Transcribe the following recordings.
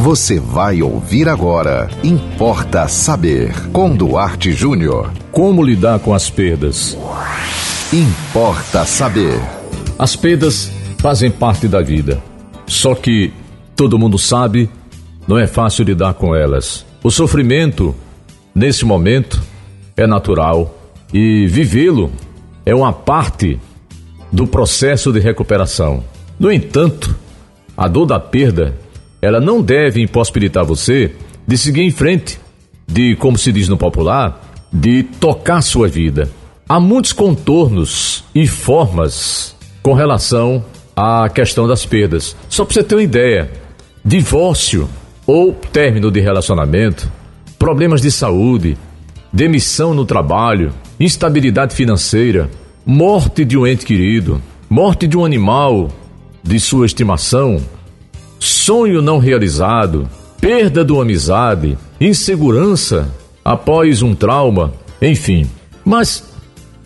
Você vai ouvir agora. Importa saber. Com Duarte Júnior. Como lidar com as perdas? Importa saber. As perdas fazem parte da vida. Só que todo mundo sabe, não é fácil lidar com elas. O sofrimento, nesse momento, é natural e vivê-lo é uma parte do processo de recuperação. No entanto, a dor da perda, ela não deve impossibilitar você de seguir em frente, de, como se diz no popular, de tocar sua vida. Há muitos contornos e formas com relação à questão das perdas. Só para você ter uma ideia, divórcio ou término de relacionamento, problemas de saúde, demissão no trabalho, instabilidade financeira, morte de um ente querido, morte de um animal de sua estimação, sonho não realizado, perda uma amizade, insegurança após um trauma, enfim. Mas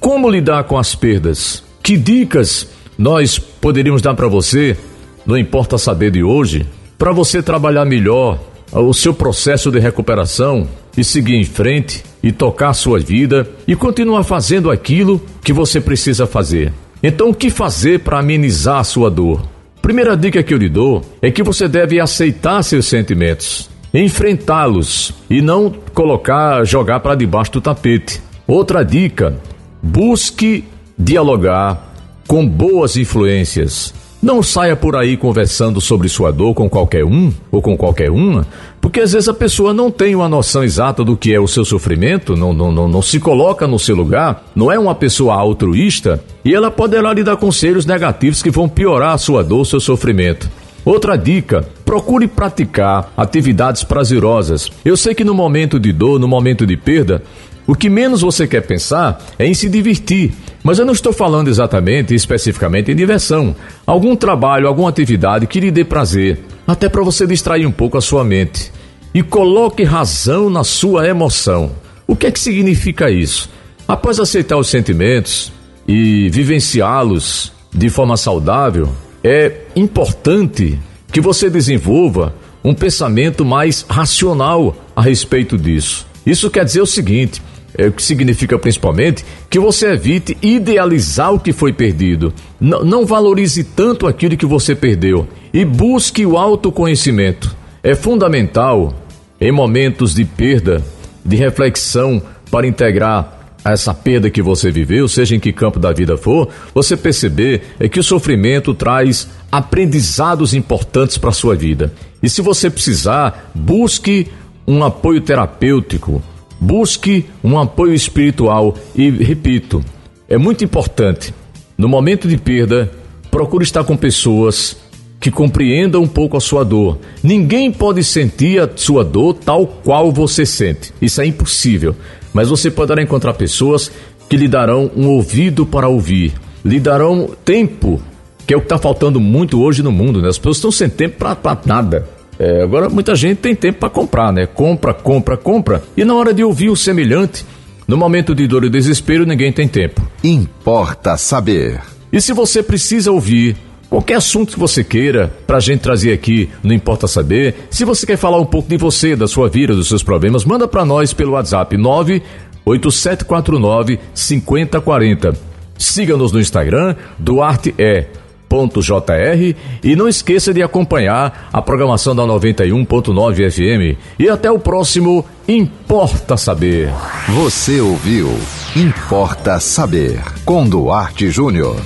como lidar com as perdas? Que dicas nós poderíamos dar para você, não importa saber de hoje, para você trabalhar melhor o seu processo de recuperação e seguir em frente e tocar sua vida e continuar fazendo aquilo que você precisa fazer. Então, o que fazer para amenizar a sua dor? Primeira dica que eu lhe dou é que você deve aceitar seus sentimentos, enfrentá-los e não colocar, jogar para debaixo do tapete. Outra dica: busque dialogar com boas influências. Não saia por aí conversando sobre sua dor com qualquer um ou com qualquer uma, porque às vezes a pessoa não tem uma noção exata do que é o seu sofrimento, não, não, não, não se coloca no seu lugar, não é uma pessoa altruísta e ela poderá lhe dar conselhos negativos que vão piorar a sua dor, seu sofrimento. Outra dica: procure praticar atividades prazerosas. Eu sei que no momento de dor, no momento de perda, o que menos você quer pensar é em se divertir, mas eu não estou falando exatamente, especificamente em diversão. Algum trabalho, alguma atividade que lhe dê prazer, até para você distrair um pouco a sua mente. E coloque razão na sua emoção. O que é que significa isso? Após aceitar os sentimentos e vivenciá-los de forma saudável, é importante que você desenvolva um pensamento mais racional a respeito disso. Isso quer dizer o seguinte: é, o que significa principalmente que você evite idealizar o que foi perdido. N não valorize tanto aquilo que você perdeu e busque o autoconhecimento. É fundamental, em momentos de perda, de reflexão, para integrar essa perda que você viveu, seja em que campo da vida for, você perceber é que o sofrimento traz aprendizados importantes para a sua vida. E se você precisar, busque um apoio terapêutico, Busque um apoio espiritual e, repito, é muito importante, no momento de perda, procure estar com pessoas que compreendam um pouco a sua dor. Ninguém pode sentir a sua dor tal qual você sente. Isso é impossível. Mas você poderá encontrar pessoas que lhe darão um ouvido para ouvir, lhe darão tempo, que é o que está faltando muito hoje no mundo. Né? As pessoas estão sem tempo para nada. É, agora muita gente tem tempo para comprar, né? Compra, compra, compra. E na hora de ouvir o semelhante, no momento de dor e desespero, ninguém tem tempo. Importa saber. E se você precisa ouvir qualquer assunto que você queira para a gente trazer aqui, não importa saber. Se você quer falar um pouco de você, da sua vida, dos seus problemas, manda para nós pelo WhatsApp 98749 5040. Siga-nos no Instagram, Duarte é jr e não esqueça de acompanhar a programação da 91.9 FM. E até o próximo Importa Saber. Você ouviu Importa Saber com Duarte Júnior.